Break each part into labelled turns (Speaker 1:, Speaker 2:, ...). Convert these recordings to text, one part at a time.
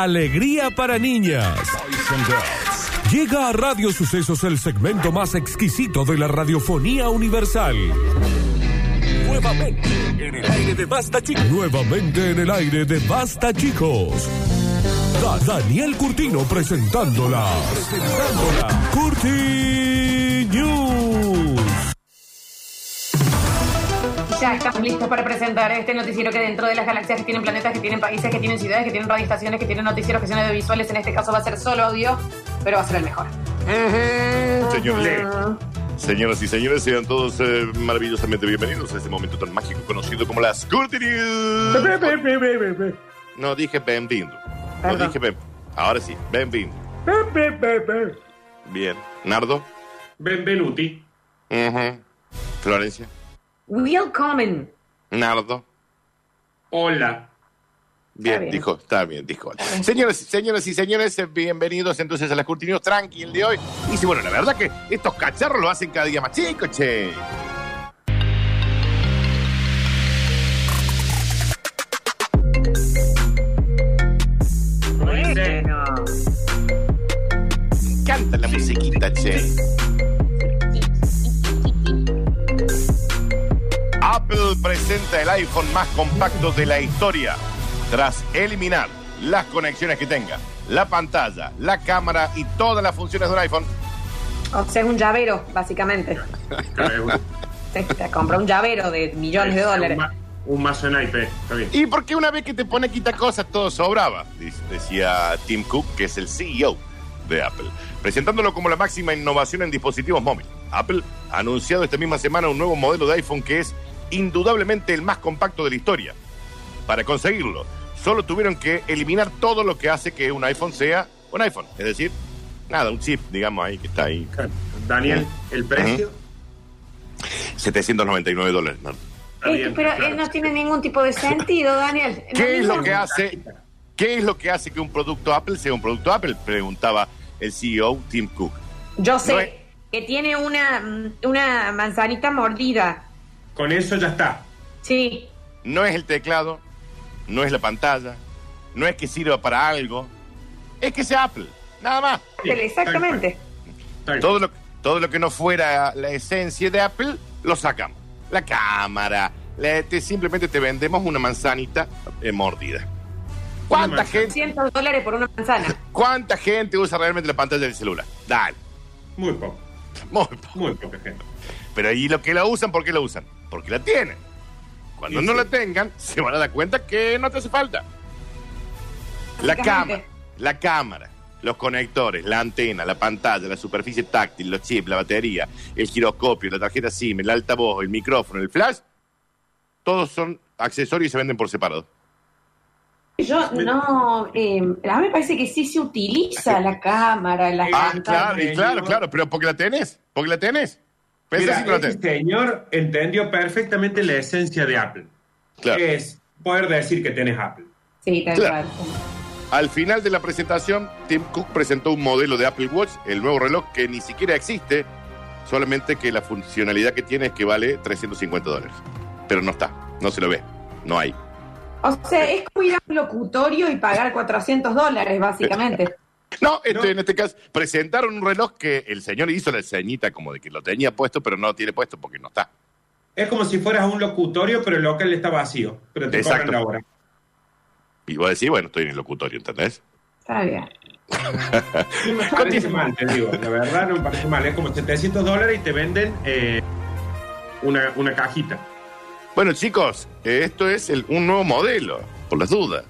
Speaker 1: alegría para niñas. Llega a Radio Sucesos el segmento más exquisito de la radiofonía universal. Nuevamente en el aire de Basta Chicos. Nuevamente en el aire de Basta Chicos. Da- Daniel Curtino presentándola. Presentándola.
Speaker 2: Ya estamos listos para presentar este noticiero que dentro de las galaxias que tienen planetas, que tienen países, que tienen ciudades, que tienen radioestaciones, que tienen noticieros, que son audiovisuales, en este caso va a ser solo audio, pero va a ser el mejor.
Speaker 3: Señores, señoras y señores, sean todos eh, maravillosamente bienvenidos a este momento tan mágico conocido como las Curti News. No dije bienvenido. No
Speaker 2: Perdón.
Speaker 3: dije ben- Ahora sí, bienvenido. Bien. Nardo.
Speaker 4: Benvenuti.
Speaker 3: Ujú. Florencia.
Speaker 2: Willkommen.
Speaker 3: Nardo.
Speaker 4: Hola.
Speaker 3: Bien,
Speaker 2: bien.
Speaker 3: dijo, está bien, dijo. Señoras, señoras y señores, bienvenidos entonces a las Curti News Tranqui el de hoy. Y sí, bueno, la verdad que estos cacharros lo hacen cada día más chicos, che.
Speaker 2: Bueno.
Speaker 3: Canta la musiquita, che. Presenta el iPhone más compacto de la historia tras eliminar las conexiones que tenga, la pantalla, la cámara y todas las funciones de un iPhone.
Speaker 2: O sea, es un llavero, básicamente. Te, te compró un llavero de millones de dólares.
Speaker 4: Un, ma- un mazo en IP. Está bien.
Speaker 3: Y porque una vez que te pone quita cosas, todo sobraba, dice- decía Tim Cook, que es el CEO de Apple, presentándolo como la máxima innovación en dispositivos móviles. Apple ha anunciado esta misma semana un nuevo modelo de iPhone que es indudablemente el más compacto de la historia. Para conseguirlo, solo tuvieron que eliminar todo lo que hace que un iPhone sea un iPhone. Es decir, nada, un chip, digamos ahí, que está ahí.
Speaker 4: Daniel, el precio.
Speaker 3: 799 dólares, ¿no?
Speaker 4: Bien,
Speaker 2: pero
Speaker 4: claro.
Speaker 2: eh, no tiene ningún tipo de sentido, Daniel.
Speaker 3: ¿Qué es lo que hace? ¿Qué es lo que hace que un producto Apple sea un producto Apple? Preguntaba el CEO Tim Cook.
Speaker 2: Yo sé
Speaker 3: No es-
Speaker 2: que tiene una, mm, una manzanita mordida.
Speaker 4: Con eso ya está.
Speaker 2: Sí.
Speaker 3: No es el teclado, no es la pantalla, no es que sirva para algo, es que sea Apple, nada más.
Speaker 4: Sí,
Speaker 2: Exactamente.
Speaker 3: Todo lo, todo lo que no fuera la esencia de Apple, lo sacamos. La cámara, la- te- simplemente te vendemos una manzanita eh, mordida. ¿Cuánta
Speaker 4: manzana.
Speaker 3: gente,
Speaker 2: 100 dólares por una manzana.
Speaker 3: ¿Cuánta gente usa realmente la pantalla del celular? Dale,
Speaker 4: Muy poco.
Speaker 3: Muy
Speaker 4: poca gente.
Speaker 3: Pero ahí lo que la usan, ¿por qué la usan? Porque la tienen. Cuando
Speaker 4: Sí,
Speaker 3: no
Speaker 4: sí.
Speaker 3: la tengan, se van a dar cuenta que no te hace falta. La cámara, la cámara, los conectores, la antena, la pantalla, la superficie táctil, los chips, la batería, el giroscopio, la tarjeta SIM, el altavoz, el micrófono, el flash, todos son accesorios y se venden por separado.
Speaker 2: Yo no, eh, a mí me parece que sí se utiliza la cámara, la
Speaker 3: Ah, claro, y claro, claro, pero porque la tenés, porque la tenés. Pensá
Speaker 4: Mira,
Speaker 3: si no la
Speaker 4: este
Speaker 3: tenés.
Speaker 4: señor entendió perfectamente la esencia de Apple.
Speaker 3: Claro.
Speaker 4: Que es poder decir que tenés Apple.
Speaker 2: Sí, tal
Speaker 3: Claro.
Speaker 2: cual.
Speaker 3: Al final de la presentación, Tim Cook presentó un modelo de Apple Watch, el nuevo reloj que ni siquiera existe, solamente que la funcionalidad que tiene es que vale 350 dólares. Pero no está, no se lo ve, no hay.
Speaker 2: O sea, es como ir a un locutorio y pagar 400 dólares, básicamente.
Speaker 3: No, este,
Speaker 4: No.
Speaker 3: en este caso, presentaron un reloj que el señor hizo la ceñita como de que lo tenía puesto, pero no lo tiene puesto porque no está.
Speaker 4: Es como si fueras a un locutorio, pero el local está vacío. Pero te
Speaker 3: Exacto.
Speaker 4: cobran la hora.
Speaker 3: Y vos decís, bueno, estoy en el locutorio, ¿entendés?
Speaker 2: Está bien.
Speaker 4: No me parece mal, te digo. La verdad no me parece mal. Es como 700 dólares y te venden eh, una, una cajita.
Speaker 3: Bueno, chicos, eh, esto es el- un nuevo modelo, por las dudas.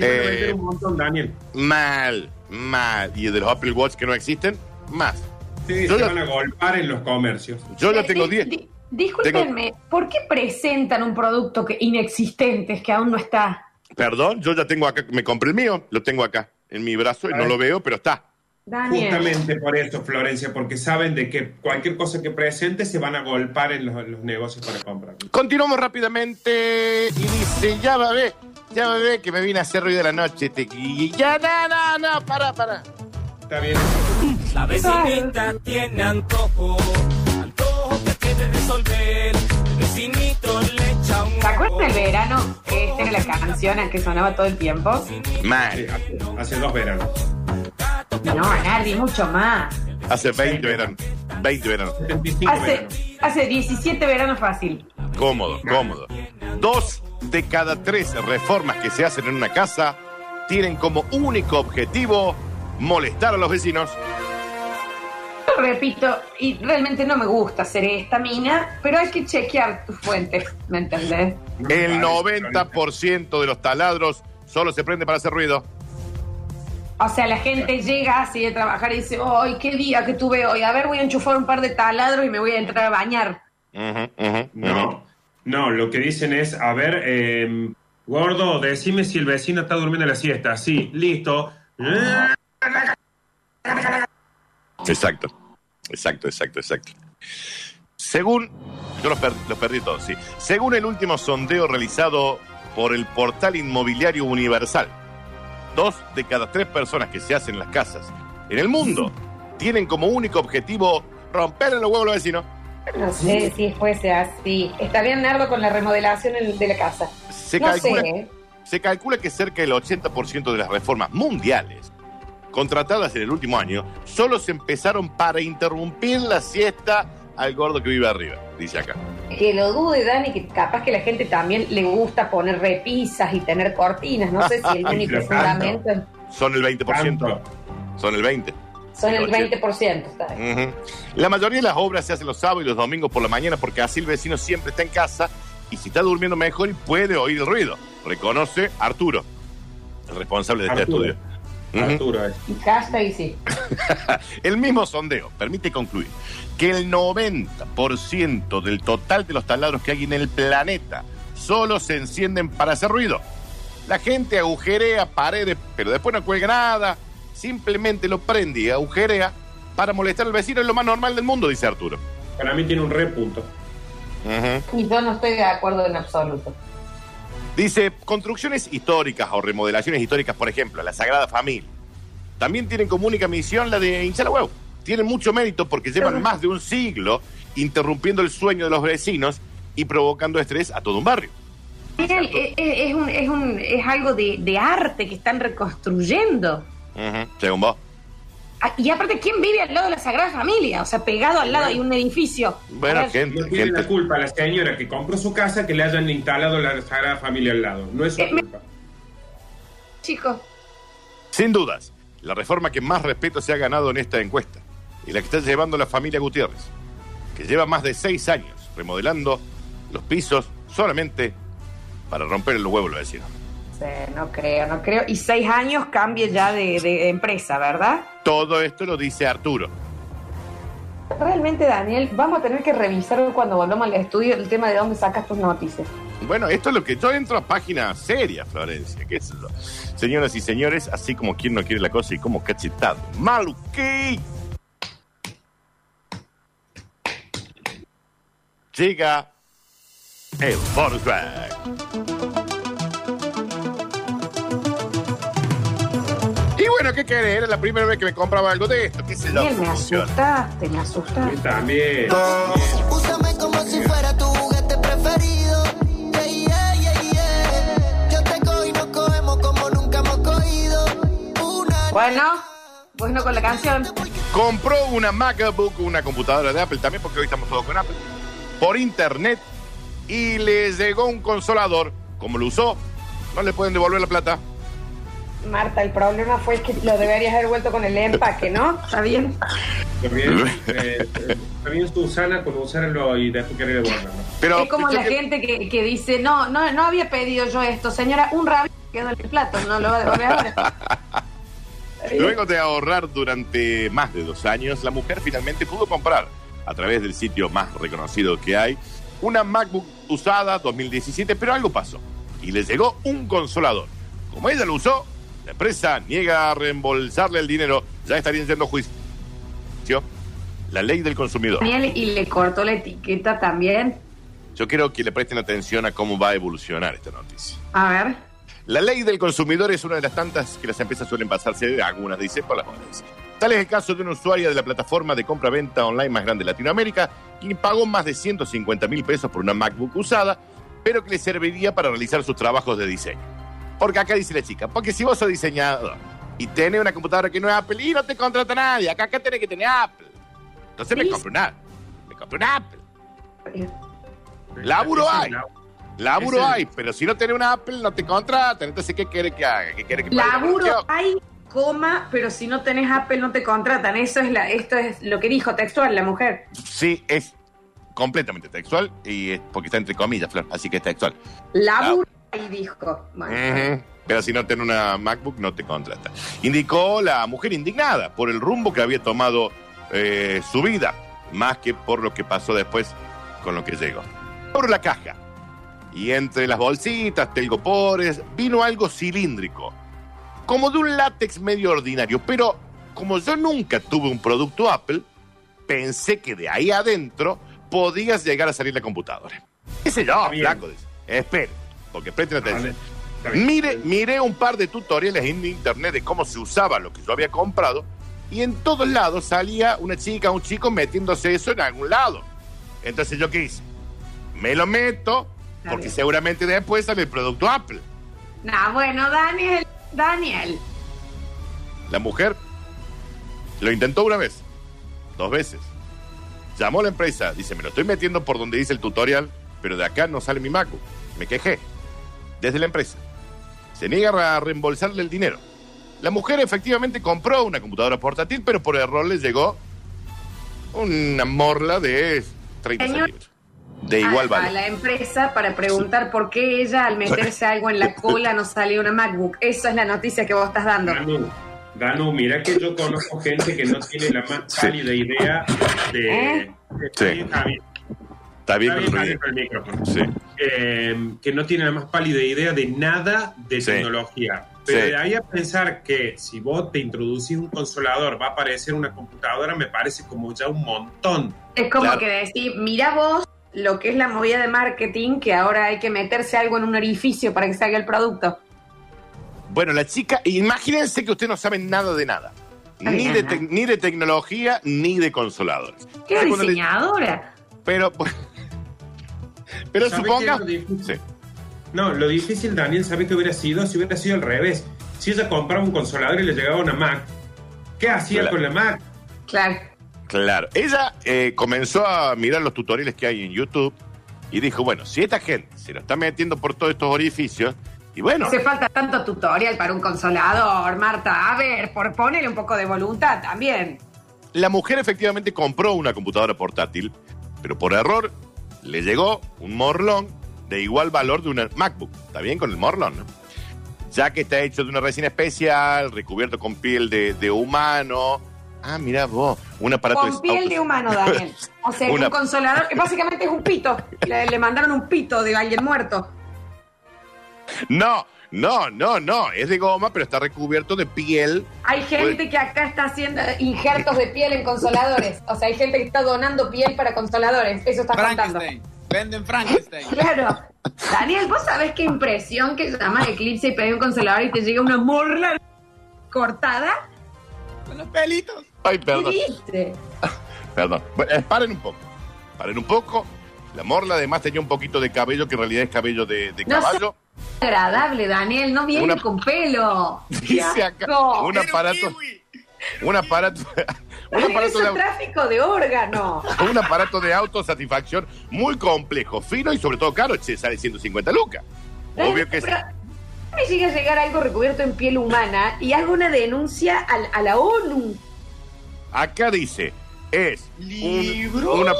Speaker 3: Eh,
Speaker 4: un montón, Daniel.
Speaker 3: Mal, mal. Y de los Apple Watch que no existen, más.
Speaker 4: Sí,
Speaker 3: Yo
Speaker 4: se van a golpar en los comercios.
Speaker 3: Yo ya
Speaker 2: Eh,
Speaker 3: tengo
Speaker 2: di-
Speaker 3: 10.
Speaker 2: di- Discúlpenme, ¿por qué presentan un producto que inexistente, que aún no está?
Speaker 3: Perdón, yo ya tengo acá, me compré el mío, lo tengo acá en mi brazo y no lo veo, pero está.
Speaker 2: Daniel.
Speaker 4: Justamente por eso, Florencia, porque saben de que cualquier cosa que presente se van a golpar en los, los negocios para comprar.
Speaker 3: Continuamos rápidamente y dice, ya va a ver, ya va a ver que me vine a hacer ruido de la noche. Te... Y ya, no, no, no, para, para.
Speaker 4: Está bien.
Speaker 5: La vecinita tiene antojo, antojo que quiere resolver. El vecinito le echa un
Speaker 2: ¿Se acuerdan del verano que esta era la canción que sonaba todo el tiempo?
Speaker 3: Mal.
Speaker 4: Hace, hace dos veranos.
Speaker 2: No, Nardi, mucho más.
Speaker 3: Hace 20 veranos. 20 veranos.
Speaker 4: 75
Speaker 2: Hace,
Speaker 4: veranos.
Speaker 2: hace 17 veranos fácil.
Speaker 3: Cómodo, cómodo. Dos de cada tres reformas que se hacen en una casa tienen como único objetivo molestar a los vecinos.
Speaker 2: Repito, y realmente no me gusta hacer esta mina, pero hay que chequear tus fuentes, ¿me entendés?
Speaker 3: El
Speaker 4: Parece,
Speaker 3: 90% de los taladros solo se prende para hacer ruido.
Speaker 2: O sea, la gente llega así de trabajar y dice, ¡ay, qué día que tuve hoy! A ver, voy a enchufar un par de taladros y me voy a entrar a bañar.
Speaker 4: No, no, lo que dicen es, a ver, eh, gordo, decime si el vecino está durmiendo la siesta. Sí, listo.
Speaker 3: Exacto, exacto, exacto, exacto. Según, yo los, per- los perdí todos, sí. Según el último sondeo realizado por el portal inmobiliario universal, dos de cada tres personas que se hacen en las casas en el mundo tienen como único objetivo romper los huevos a los vecinos.
Speaker 2: No sé si fuese así. Está bien, Nardo, con la remodelación en- de la casa.
Speaker 3: Se
Speaker 2: no
Speaker 3: calcula,
Speaker 2: sé. ¿eh?
Speaker 3: se calcula que cerca del 80% de las reformas mundiales contratadas en el último año solo se empezaron para interrumpir la siesta al gordo que vive arriba, dice acá.
Speaker 2: Que lo dude, Dani, que capaz que la gente también le gusta poner repisas y tener cortinas. No sé si el único fundamento
Speaker 3: Son el 20%.
Speaker 4: Tanto.
Speaker 3: Son el 20%.
Speaker 2: son el
Speaker 3: El
Speaker 2: 20%. ¿está bien?
Speaker 3: Ujú. La mayoría de las obras se hacen los sábados y los domingos por la mañana porque así el vecino siempre está en casa y si está durmiendo mejor y puede oír el ruido. Reconoce Arturo, el responsable de este estudio.
Speaker 4: Arturo, eh.
Speaker 2: Y hashtag sí.
Speaker 3: El mismo sondeo permite concluir que el 90% del total de los taladros que hay en el planeta solo se encienden para hacer ruido. La gente agujerea paredes, pero después no cuelga nada. Simplemente lo prende y agujerea para molestar al vecino. Es lo más normal del mundo, dice Arturo.
Speaker 4: Para mí tiene un repunto.
Speaker 3: Ujú.
Speaker 2: Y yo no estoy de acuerdo en absoluto.
Speaker 3: Dice, construcciones históricas o remodelaciones históricas, por ejemplo, la Sagrada Familia, también tienen como única misión la de hinchar la huevo. Tienen mucho mérito porque llevan más de un siglo interrumpiendo el sueño de los vecinos y provocando estrés a todo un barrio.
Speaker 2: Miguel, es, es un- es un- es algo de, de arte que están reconstruyendo.
Speaker 3: Según vos.
Speaker 2: Ah, Y aparte, ¿quién vive al lado de la Sagrada Familia? O sea, pegado al lado hay un edificio.
Speaker 3: Bueno,
Speaker 2: ver,
Speaker 3: gente,
Speaker 4: No tiene la culpa la señora que compró su casa que le hayan instalado la Sagrada Familia al lado. No es su
Speaker 2: Eh, me-
Speaker 4: culpa.
Speaker 2: Chicos,
Speaker 3: Sin dudas, la reforma que más respeto se ha ganado en esta encuesta y la que está llevando la familia Gutiérrez, que lleva más de seis años remodelando los pisos solamente para romper el huevo a los vecinos.
Speaker 2: No creo, no creo. Y seis años cambie ya de, de empresa, ¿verdad?
Speaker 3: Todo esto lo dice Arturo.
Speaker 2: Realmente, Daniel, vamos a tener que revisar cuando volvamos al estudio el tema de dónde sacas tus noticias.
Speaker 3: Bueno, esto es lo que yo entro a páginas serias, Florencia, qué es. Señoras y señores, así como quien no quiere la cosa y como cachetado. Maluquí. Llega el bonus bueno, ¿qué querés? Era la primera vez que me compraba algo de esto. ¿Qué sé yo?
Speaker 2: Daniel, me asustaste, me asustaste.
Speaker 4: mí también.
Speaker 6: Úsame como si fuera tu juguete preferido. Yeah, yeah, yeah, yeah. Yo te cojo y nos cogemos como nunca hemos cogido. Una
Speaker 2: Bueno, bueno con la canción.
Speaker 3: Compró una MacBook, una computadora de Apple también, porque hoy estamos todos con Apple, por internet y le llegó un consolador. Como lo usó, no le pueden devolver la plata.
Speaker 2: Marta, el problema fue que lo deberías haber vuelto con el empaque, ¿no? ¿Está bien?
Speaker 4: Está bien, eh, está bien Susana con usarlo y después querer devolverlo.
Speaker 3: Pero
Speaker 2: es como la
Speaker 3: que-
Speaker 2: gente que, que dice, no, no, no había pedido yo esto, señora, un rabio quedó en el plato, no lo va a devolver ahora.
Speaker 3: Luego de ahorrar durante más de dos años, la mujer finalmente pudo comprar, a través del sitio más reconocido que hay, una MacBook usada 2017, pero algo pasó. Y le llegó un consolador. Como ella lo usó, la empresa niega a reembolsarle el dinero. Ya estarían yendo a juicio. La ley del consumidor.
Speaker 2: Y le cortó la etiqueta también.
Speaker 3: Yo quiero que le presten atención a cómo va a evolucionar esta noticia.
Speaker 2: A ver.
Speaker 3: La ley del consumidor es una de las tantas que las empresas suelen pasarse, algunas dicen, por las otras. Tal es el caso de una usuaria de la plataforma de compra-venta online más grande de Latinoamérica, quien pagó más de 150 mil pesos por una MacBook usada, pero que le serviría para realizar sus trabajos de diseño. Porque acá dice la chica, porque si vos sos diseñador y tenés una computadora que no es Apple y no te contrata nadie, acá, acá tenés que tener Apple. Entonces me compro una, me compro una Apple. Laburo
Speaker 4: Ese es
Speaker 3: hay.
Speaker 4: la-
Speaker 3: Laburo hay, pero si no tenés una Apple no te contratan. Entonces, ¿qué quiere que haga? ¿Qué quiere que
Speaker 2: Laburo hay, coma, pero si no tenés Apple no te contratan. Eso es la, esto es lo que dijo textual la mujer.
Speaker 3: Sí, es completamente textual y es porque está entre comillas, Flor, así que es textual.
Speaker 2: Laburo hay, dijo. Bueno,
Speaker 3: Ujú. Pero si no tenés una MacBook, no te contrata. Indicó la mujer indignada por el rumbo que había tomado eh, su vida, más que por lo que pasó después con lo que llegó. Abro la caja y entre las bolsitas, telgopores, vino algo cilíndrico, como de un látex medio ordinario. Pero como yo nunca tuve un producto Apple, pensé que de ahí adentro podías llegar a salir la computadora. ¿Qué sé yo,
Speaker 4: Está bien.
Speaker 3: flaco? Dice. Espere, porque presten atención.
Speaker 4: Vale.
Speaker 3: Mire, miré un par de tutoriales en internet de cómo se usaba lo que yo había comprado y en todos lados salía una chica, un chico metiéndose eso en algún lado. Entonces yo qué hice? Me lo meto porque seguramente después sale el producto Apple.
Speaker 2: Nah, bueno, Daniel, Daniel.
Speaker 3: La mujer lo intentó una vez, dos veces. Llamó a la empresa, dice, me lo estoy metiendo por donde dice el tutorial, pero de acá no sale mi MacBook. Me quejé. Desde la empresa. Se niega a reembolsarle el dinero. La mujer efectivamente compró una computadora portátil, pero por error le llegó una morla de 30
Speaker 2: Señor-
Speaker 3: centímetros. De igual
Speaker 2: a, a
Speaker 3: valor.
Speaker 2: la empresa para preguntar por qué ella al meterse algo en la cola no salió una MacBook. Esa es la noticia que vos estás dando.
Speaker 4: Danu, Danu, mira que yo conozco gente que no tiene la más
Speaker 3: Sí.
Speaker 4: pálida idea de.
Speaker 2: ¿Eh?
Speaker 3: Sí.
Speaker 4: Está bien,
Speaker 3: Está bien
Speaker 4: el micrófono.
Speaker 3: Sí.
Speaker 4: Eh, que no tiene la más pálida idea de nada de
Speaker 3: Sí.
Speaker 4: tecnología. Pero
Speaker 3: Sí.
Speaker 4: de ahí a pensar que si vos te introducís un consolador va a aparecer una computadora, me parece como ya un montón.
Speaker 2: Es como
Speaker 3: Claro.
Speaker 2: que decir, mira vos lo que es la movida de marketing, que ahora hay que meterse algo en un orificio para que salga el producto.
Speaker 3: Bueno, la chica, imagínense que usted no sabe nada de nada. Ni de, tec- ni de tecnología, ni de consoladores.
Speaker 2: ¿Qué
Speaker 3: le-
Speaker 2: diseñadora?
Speaker 3: Pero, pero
Speaker 4: ¿Sabe
Speaker 3: suponga.
Speaker 4: lo?
Speaker 3: Sí.
Speaker 4: No, lo difícil, Daniel, ¿sabe qué hubiera sido? Si hubiera sido al revés. Si ella compraba un consolador y le llegaba una Mac, ¿qué hacía
Speaker 3: Claro.
Speaker 4: con la Mac?
Speaker 2: Claro.
Speaker 3: Claro. Ella eh, comenzó a mirar los tutoriales que hay en YouTube y dijo: Bueno, si esta gente se lo está metiendo por todos estos orificios, y bueno,
Speaker 2: Hace falta tanto tutorial para un consolador, Marta. A ver, por ponerle un poco de voluntad también.
Speaker 3: la mujer efectivamente compró una computadora portátil, pero por error le llegó un morlón de igual valor de una MacBook. ¿Está bien con el morlón? no? Ya que está hecho de una resina especial, recubierto con piel de, de humano. Ah, mira vos, un aparato
Speaker 2: Con piel de humano, Daniel. O sea,
Speaker 3: Una-
Speaker 2: un consolador que básicamente es un pito. Le, le mandaron un pito de alguien muerto.
Speaker 3: No, no, no, no, es de goma, pero está recubierto de piel.
Speaker 2: Hay gente que acá está haciendo injertos de piel en consoladores. O sea, hay gente que está donando piel para consoladores. Eso está contando.
Speaker 7: Frankenstein. Venden Frankenstein.
Speaker 2: Claro. Daniel, ¿vos sabés qué impresión que llama Eclipse y pedí un consolador y te llega una morla cortada?
Speaker 7: Con los pelitos.
Speaker 3: Ay,
Speaker 2: ¿Qué
Speaker 3: perdón,
Speaker 2: viste?
Speaker 3: perdón. Bueno, eh, paren un poco, paren un poco. La morla además tenía un poquito de cabello que en realidad es cabello de, de
Speaker 2: No sé.
Speaker 3: caballo.
Speaker 2: Agradable, Daniel. No viene
Speaker 3: Una-
Speaker 2: con pelo.
Speaker 3: Dice acá, un aparato, un aparato, un aparato de
Speaker 2: tráfico de órgano.
Speaker 3: un aparato de autosatisfacción muy complejo, fino y sobre todo caro, che, sale 150 lucas. Obvio que sí.
Speaker 2: Pero me llega a llegar algo recubierto en piel humana y hago una denuncia al- a, la ONU.
Speaker 3: Acá dice, es un,
Speaker 7: Libro.
Speaker 3: un apa-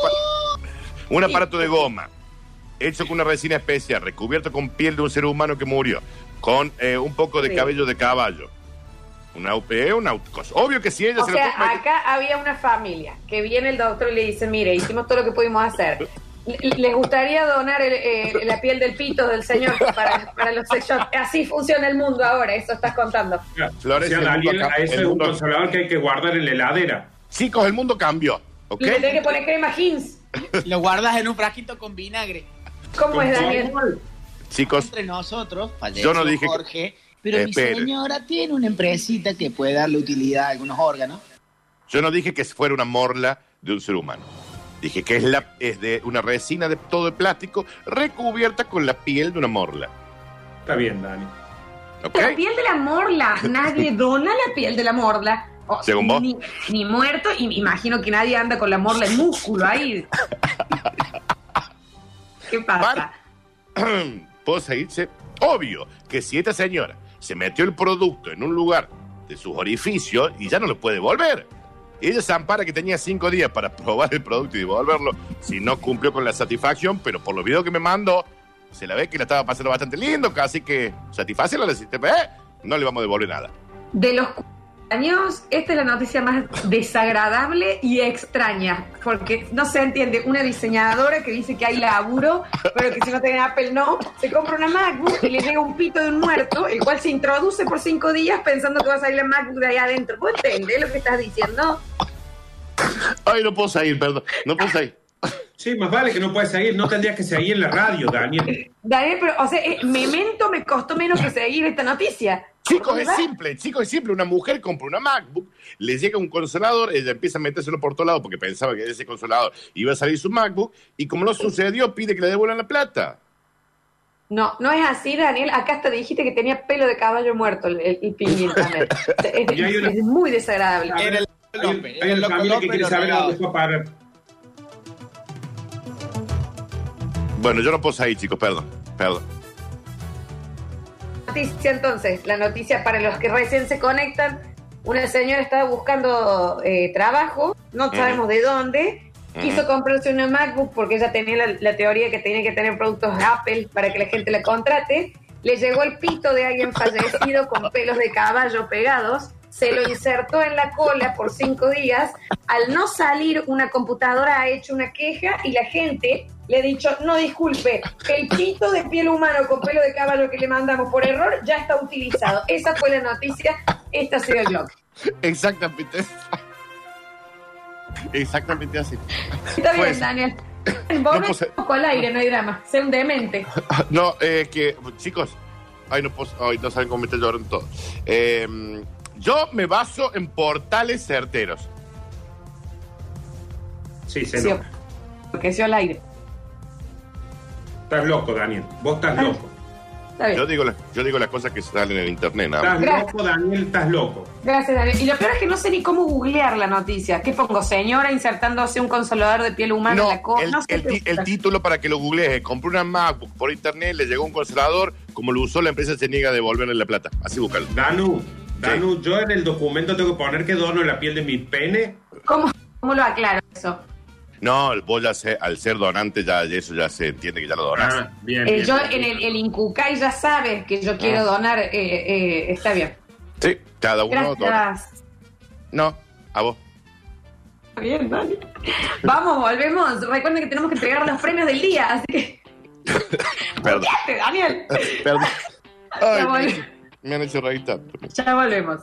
Speaker 3: un aparato de goma, hecho con una resina especial, recubierto con piel de un ser humano que murió, con eh, un poco de
Speaker 2: Sí.
Speaker 3: cabello de caballo. Una UPE, una auto- cosa. Obvio que si ella
Speaker 2: O
Speaker 3: se
Speaker 2: sea,
Speaker 3: lo toma-
Speaker 2: acá había una familia que viene el doctor y le dice, mire, hicimos todo lo que pudimos hacer. ¿Les gustaría donar el, eh, la piel del pito del señor para, para los sex? Así funciona el mundo ahora, eso estás contando.
Speaker 3: Flores,
Speaker 4: o sea,
Speaker 3: el mundo
Speaker 4: Daniel,
Speaker 3: acá-
Speaker 4: a eso
Speaker 3: el
Speaker 4: es un consolador que hay que guardar en la heladera.
Speaker 3: Chicos, el mundo cambió.
Speaker 2: Y le tenés que poner crema Hins.
Speaker 7: Lo guardas en un frasquito con vinagre.
Speaker 2: ¿Cómo es, Daniel?
Speaker 3: Chicos,
Speaker 7: Entre nosotros,
Speaker 3: Yo no dije que-
Speaker 7: Jorge, pero mi
Speaker 3: Espere.
Speaker 7: señora tiene una empresita que puede darle utilidad a algunos órganos.
Speaker 3: yo no dije que fuera una morla de un ser humano. Dije que es, la, es de una resina de todo de plástico recubierta con la piel de una morla.
Speaker 4: Está bien, Dani.
Speaker 2: La piel de la morla. Nadie dona la piel de la morla. O-
Speaker 3: Según vos.
Speaker 2: Ni, ni muerto, y me imagino que nadie anda con la morla en músculo ahí. ¿Qué pasa?
Speaker 3: Puedo seguirse. Obvio que si esta señora se metió el producto en un lugar de sus orificios y ya no lo puede devolver. Ella se ampara que tenía cinco días para probar el producto y devolverlo si no cumplió con la satisfacción, pero por los videos que me mandó, se la ve que la estaba pasando bastante lindo, casi que satisface la sistema, ¿eh? No le vamos a devolver nada.
Speaker 2: De los esta es la noticia más desagradable y extraña, porque no se entiende. Una diseñadora que dice que hay laburo, pero que si no tiene Apple no, se compra una MacBook y le llega un pito de un muerto, el cual se introduce por cinco días pensando que va a salir la MacBook de ahí adentro. ¿Vos entendés lo que estás diciendo?
Speaker 3: Ay, no puedo salir, perdón. No puedo salir.
Speaker 4: Sí, más vale que no puedes seguir. No tendrías que seguir en la radio, Daniel.
Speaker 2: Daniel, pero, o sea, eh, Memento me costó menos que seguir esta noticia.
Speaker 3: Chicos, es simple, chicos, es simple. Una mujer compra una MacBook, le llega un consolador, ella empieza a metérselo por todo lado porque pensaba que de ese consolador iba a salir su MacBook, y como no sucedió, pide que le devuelvan la plata.
Speaker 2: No, no es así, Daniel. Acá hasta dijiste que tenía pelo de caballo muerto el, el, el pingüino también. Es,
Speaker 4: una-
Speaker 2: muy desagradable.
Speaker 7: Era el
Speaker 4: Hay,
Speaker 7: López,
Speaker 4: hay una familia que quiere saber a dónde fue a parar.
Speaker 3: Bueno, yo no puedo salir, chicos, perdón, perdón.
Speaker 2: Noticia entonces, la noticia para los que recién se conectan. Una señora estaba buscando eh, trabajo, no sabemos de dónde. Quiso comprarse una MacBook porque ella tenía la, la teoría que tenía que tener productos Apple para que la gente la contrate. Le llegó el pito de alguien fallecido con pelos de caballo pegados. Se lo insertó en la cola por cinco días. Al no salir, una computadora ha hecho una queja y la gente le ha dicho, no disculpe, el pito de piel humano con pelo de caballo que le mandamos por error ya está utilizado. Esa fue la noticia, esta ha sido el blog.
Speaker 3: Exactamente. Exactamente así.
Speaker 2: Está bien,
Speaker 3: Pues,
Speaker 2: Daniel.
Speaker 3: no
Speaker 2: Vos un poco al aire, no hay drama. Sé un demente.
Speaker 3: No, eh, que, chicos, ay, no, puedo, ay, no saben cómo me está llorando todo. Eh, yo me baso en portales certeros.
Speaker 4: Sí, se
Speaker 2: Sí,
Speaker 4: nota.
Speaker 2: porque se al aire.
Speaker 4: Estás loco, Daniel. Vos estás
Speaker 2: Ah.
Speaker 4: loco.
Speaker 2: Está bien.
Speaker 3: Yo digo, la- yo digo las cosas que salen en internet, nada más.
Speaker 4: Estás
Speaker 2: Gracias.
Speaker 4: loco, Daniel, estás loco.
Speaker 2: Gracias, Daniel. Y lo peor es que no sé ni cómo googlear la noticia. ¿Qué pongo? Señora insertándose un consolador de piel humana
Speaker 3: No,
Speaker 2: en la cola.
Speaker 3: el,
Speaker 2: No sé
Speaker 3: el el título para que lo googlees, eh, compré una MacBook por internet, le llegó un consolador, como lo usó la empresa se niega a devolverle la plata. Así búscalo.
Speaker 4: Danu, Danu, yo en el documento tengo que poner que dono la piel de mi pene.
Speaker 2: ¿Cómo, ¿Cómo lo aclaro eso?
Speaker 3: No, vos ya sé, al ser donante ya eso ya se entiende que ya lo donaste.
Speaker 4: Ah, bien,
Speaker 2: Eh,
Speaker 4: bien.
Speaker 2: yo en el, el Incucay ya sabe que yo quiero
Speaker 3: Ah.
Speaker 2: donar. eh, eh, está bien.
Speaker 3: Sí, cada uno dona. No, a vos.
Speaker 2: Bien, Dani. Vamos, volvemos. Recuerden que tenemos que entregar los premios del día, así que.
Speaker 3: Perdón.
Speaker 2: ¡Quédate, Daniel!
Speaker 3: Perdón. Ay, hecho reír tanto.
Speaker 2: Ya volvemos.